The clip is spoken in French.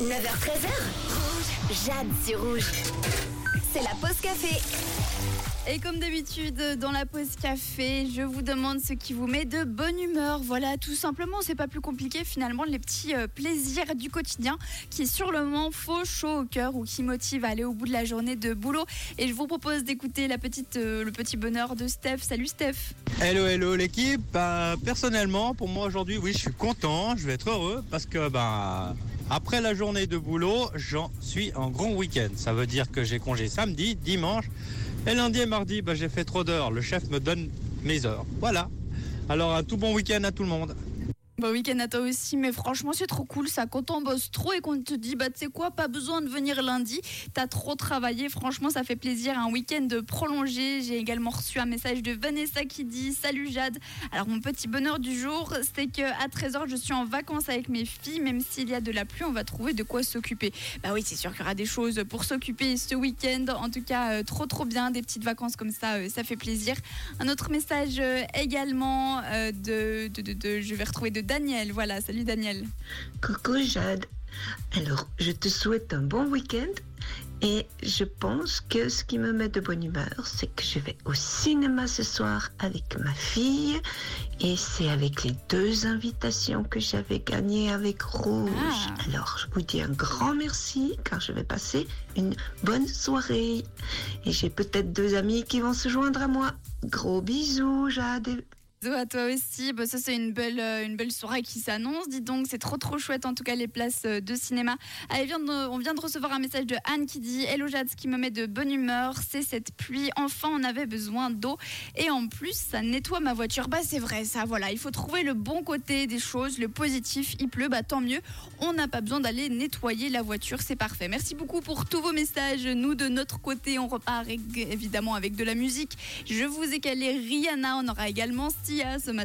9h13h. Rouge. Jade sur rouge. C'est la pause café. Et comme d'habitude, dans la pause café, je vous demande ce qui vous met de bonne humeur. Voilà, tout simplement, c'est pas plus compliqué finalement, les petits euh, plaisirs du quotidien qui sur le moment font chaud au cœur ou qui motivent à aller au bout de la journée de boulot. Et je vous propose d'écouter la petite, euh, le petit bonheur de Steph. Salut Steph. Hello, hello l'équipe. Bah, personnellement, pour moi aujourd'hui, oui, je suis content, je vais être heureux parce que bah, après la journée de boulot, j'en suis en grand week-end. Ça veut dire que j'ai congé samedi, dimanche et lundi et mardi, bah, j'ai fait trop d'heures. Le chef me donne mes heures. Voilà. Alors un tout bon week-end à tout le monde. Bon week-end à toi aussi, mais franchement c'est trop cool ça. Quand on bosse trop et qu'on te dit bah tu sais quoi, pas besoin de venir lundi, t'as trop travaillé, franchement ça fait plaisir. Un week-end prolongé. J'ai également reçu un message de Vanessa qui dit Salut Jade. Alors mon petit bonheur du jour, c'est que à 13h je suis en vacances avec mes filles, même s'il y a de la pluie, on va trouver de quoi s'occuper. Bah oui, c'est sûr qu'il y aura des choses pour s'occuper ce week-end. En tout cas, euh, trop trop bien, des petites vacances comme ça, euh, ça fait plaisir. Un autre message euh, également de, de, de, je vais retrouver de Daniel. Voilà, salut Daniel. Coucou Jade. Alors, je te souhaite un bon week-end et je pense que ce qui me met de bonne humeur, c'est que je vais au cinéma ce soir avec ma fille et c'est avec les deux invitations que j'avais gagnées avec Rouge. Ah. Alors, je vous dis un grand merci car je vais passer une bonne soirée et j'ai peut-être deux amis qui vont se joindre à moi. Gros bisous Jade. À toi aussi. Bah, ça, c'est une belle, euh, une belle soirée qui s'annonce. Dis donc, c'est trop, trop chouette, en tout cas, les places euh, de cinéma. Allez, on vient de recevoir un message de Anne qui dit Hello Jade, ce qui me met de bonne humeur, c'est cette pluie. Enfin, on avait besoin d'eau. Et en plus, ça nettoie ma voiture. Bah, c'est vrai, ça, voilà. Il faut trouver le bon côté des choses, le positif. Il pleut, bah, tant mieux. On n'a pas besoin d'aller nettoyer la voiture. C'est parfait. Merci beaucoup pour tous vos messages. Nous, de notre côté, on repart évidemment avec de la musique. Je vous ai calé Rihanna. On aura également Ce matin.